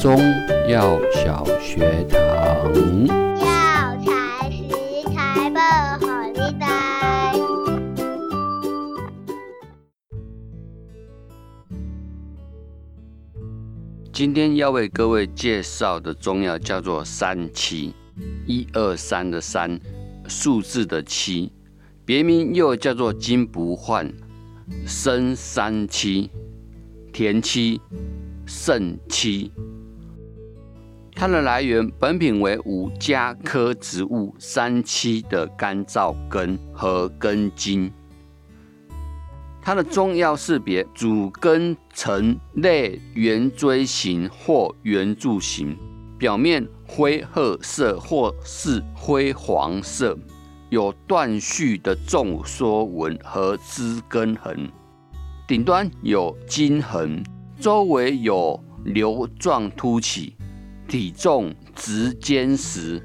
中药小学堂。药材食材不好你带。今天要为各位介绍的中药叫做三七，一二三的三，数字的七，别名又叫做金不换、生三七、田七、肾七。它的来源，本品为五加科植物三七的干燥根和根茎。它的中药识别：主根呈类圆锥形或圆柱形，表面灰褐色或是灰黄色，有断续的纵缩纹和枝根痕，顶端有茎痕，周围有瘤状凸起，体重直坚实，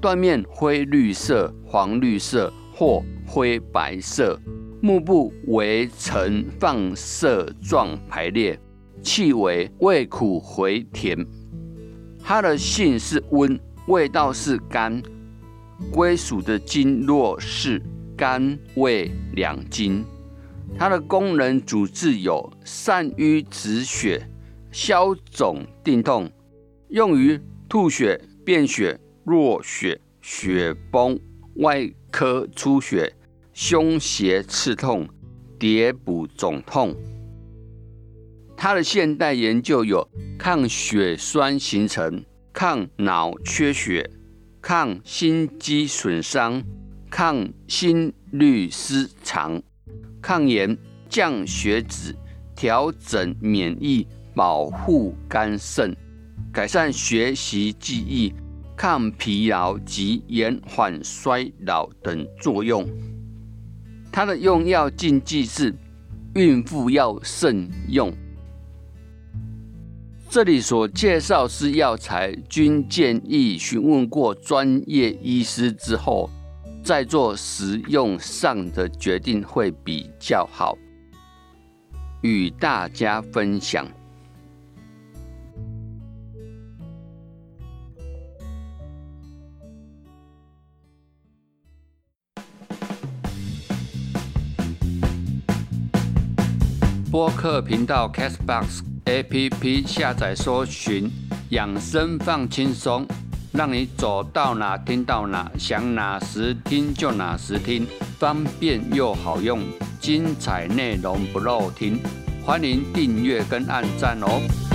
断面灰绿色、黄绿色或灰白色。幕布为呈放射状排列，气味味苦回甜。它的性是温，味道是甘，归属的经络是肝胃两经。它的功能主治有善瘀止血、消肿定痛，用于吐血、便血、弱血、血崩、外科出血。胸胁刺痛、跌补肿痛。它的现代研究有抗血栓形成、抗脑缺血、抗心肌损伤、抗心律失常、抗炎、降血脂、调整免疫、保护肝肾、改善学习记忆、抗疲劳及延缓衰老等作用。它的用药禁忌是孕妇要慎用。这里所介绍是药材，均建议询问过专业医师之后，再做使用上的决定会比较好。与大家分享。播客频道 Castbox APP 下载搜寻养生放轻松，让你走到哪听到哪，想哪时听就哪时听，方便又好用，精彩内容不漏听，欢迎订阅跟按赞哦。